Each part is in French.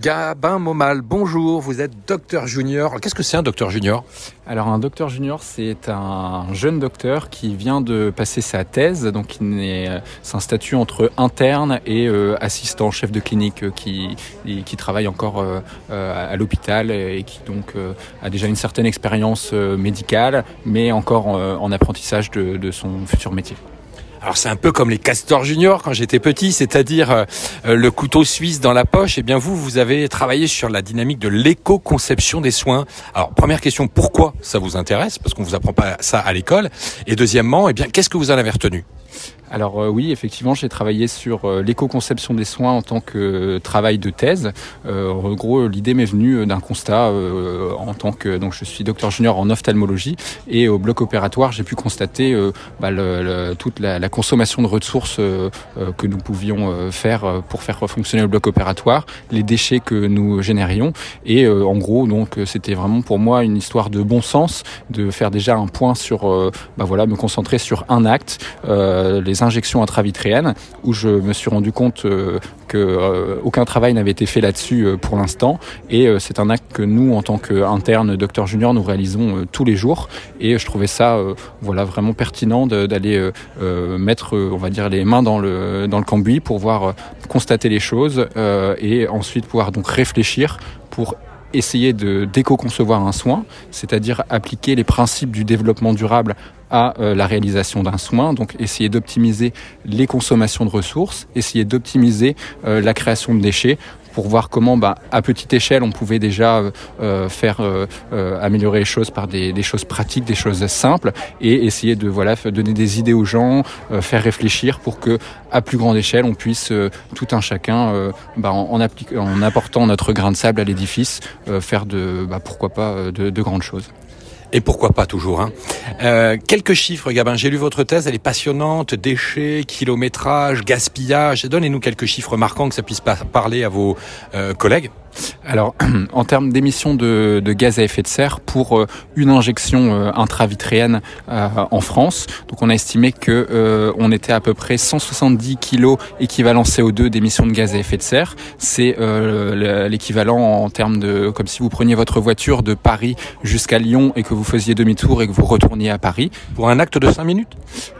Gabin Momal, bonjour, vous êtes docteur junior. Qu'est-ce que c'est un docteur junior? Alors un docteur junior, c'est un jeune docteur qui vient de passer sa thèse, donc euh, c'est un statut entre interne et euh, assistant chef de clinique euh, qui, qui travaille encore à l'hôpital et qui donc a déjà une certaine expérience médicale, mais encore en, apprentissage de son futur métier. Alors c'est un peu comme les castors juniors quand j'étais petit, c'est-à-dire euh, euh, le couteau suisse dans la poche. Eh bien vous, vous avez travaillé sur la dynamique de l'éco-conception des soins. Alors première question, pourquoi ça vous intéresse? Parce qu'on vous apprend pas ça à l'école. Et deuxièmement, eh bien qu'est-ce que vous en avez retenu? Alors euh, oui, effectivement, j'ai travaillé sur euh, l'éco-conception des soins en tant que travail de thèse. Euh, en gros, l'idée m'est venue d'un constat en tant que donc je suis docteur junior en ophtalmologie et au bloc opératoire, j'ai pu constater bah, toute la, consommation de ressources que nous pouvions faire pour faire fonctionner le bloc opératoire, les déchets que nous générions et en gros donc c'était vraiment pour moi une histoire de bon sens de faire déjà un point sur bah voilà me concentrer sur un acte les injections intravitréennes où je me suis rendu compte euh, que euh, aucun travail n'avait été fait là-dessus euh, pour l'instant. Et c'est un acte que nous en tant qu'interne docteur junior nous réalisons tous les jours. Et je trouvais ça voilà vraiment pertinent d'aller mettre on va dire les mains dans le dans le cambouis pour voir constater les choses et ensuite pouvoir donc réfléchir pour essayer de d'éco-concevoir un soin, c'est-à-dire appliquer les principes du développement durable à euh, la réalisation d'un soin, donc essayer d'optimiser les consommations de ressources, essayer d'optimiser euh, la création de déchets pour voir comment, bah, à petite échelle, on pouvait déjà euh, euh faire euh, améliorer les choses par des, choses pratiques, des choses simples, et essayer de voilà donner des idées aux gens, faire réfléchir pour que, à plus grande échelle, on puisse tout un chacun, bah, en, en, en, apportant notre grain de sable à l'édifice, faire de, bah, pourquoi pas, de grandes choses. Et pourquoi pas toujours. Hein. Euh, quelques chiffres, Gabin. J'ai lu votre thèse, elle est passionnante. Déchets, kilométrage, gaspillage. Donnez-nous quelques chiffres marquants que ça puisse parler à vos euh, collègues. Alors, en termes d'émissions de, gaz à effet de serre pour euh, une injection euh, intravitréenne euh, en France, donc on a estimé que on était à peu près 170 kg équivalent CO2 d'émissions de gaz à effet de serre. C'est l'équivalent en termes de, comme si vous preniez votre voiture de Paris jusqu'à Lyon et que vous faisiez demi-tour et que vous retourniez à Paris. Pour un acte de 5 minutes?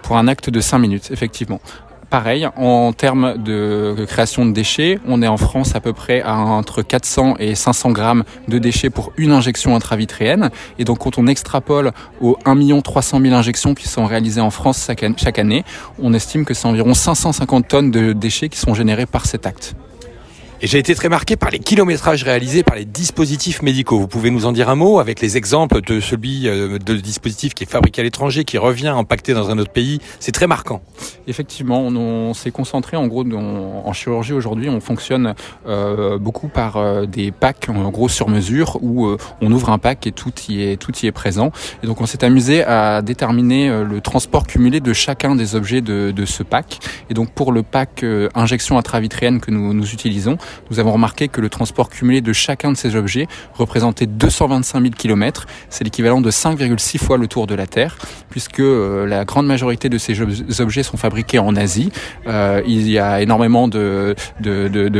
Pour un acte de 5 minutes, effectivement pareil, en termes de création de déchets, on est en France à peu près à entre 400 et 500 grammes de déchets pour une injection intravitréenne. Et donc quand on extrapole aux 1 300 000 injections qui sont réalisées en France chaque année, on estime que c'est environ 550 tonnes de déchets qui sont générés par cet acte. Et j'ai été très marqué par les kilométrages réalisés par les dispositifs médicaux. Vous pouvez nous en dire un mot avec les exemples de celui euh, de dispositif qui est fabriqué à l'étranger, qui revient impacté dans un autre pays. C'est très marquant. Effectivement, on, s'est concentré en gros en chirurgie aujourd'hui. On fonctionne euh, beaucoup par euh, des packs en gros sur mesure où on ouvre un pack et tout y est tout y est présent. Et donc on s'est amusé à déterminer le transport cumulé de chacun des objets de, de ce pack. Et donc pour le pack injection intravitréenne que nous, nous utilisons, nous avons remarqué que le transport cumulé de chacun de ces objets représentait 225 000 km. C'est l'équivalent de 5,6 fois le tour de la Terre, puisque euh, la grande majorité de ces objets sont fabriqués en Asie. Euh, il y a énormément de,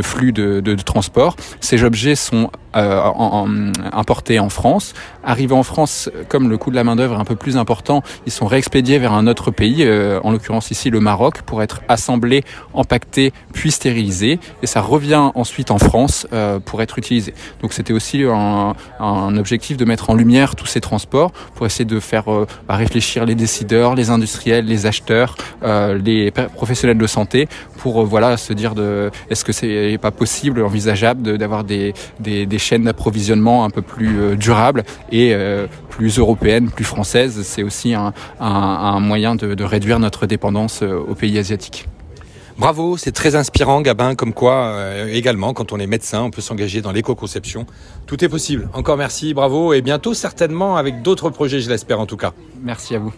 flux de, transport. Ces objets sont euh, importés en France. Arrivés en France, comme le coût de la main d'œuvre est un peu plus important, ils sont réexpédiés vers un autre pays, en l'occurrence ici le Maroc, pour être assemblés, empaquetés, puis stérilisés. Et ça revient en ensuite en France euh, pour être utilisé. Donc c'était aussi un, un, objectif de mettre en lumière tous ces transports pour essayer de faire euh, bah, réfléchir les décideurs, les industriels, les acheteurs, euh, les professionnels de santé pour voilà se dire de est-ce que c'est pas possible, envisageable d'avoir des, des, des, chaînes d'approvisionnement un peu plus durables et plus européennes, plus françaises. C'est aussi un, un, un moyen de, de réduire notre dépendance aux pays asiatiques. Bravo, c'est très inspirant, Gabin, comme quoi euh, également, quand on est médecin, on peut s'engager dans l'éco-conception. Tout est possible. Encore merci, bravo, et bientôt certainement avec d'autres projets, je l'espère en tout cas. Merci à vous.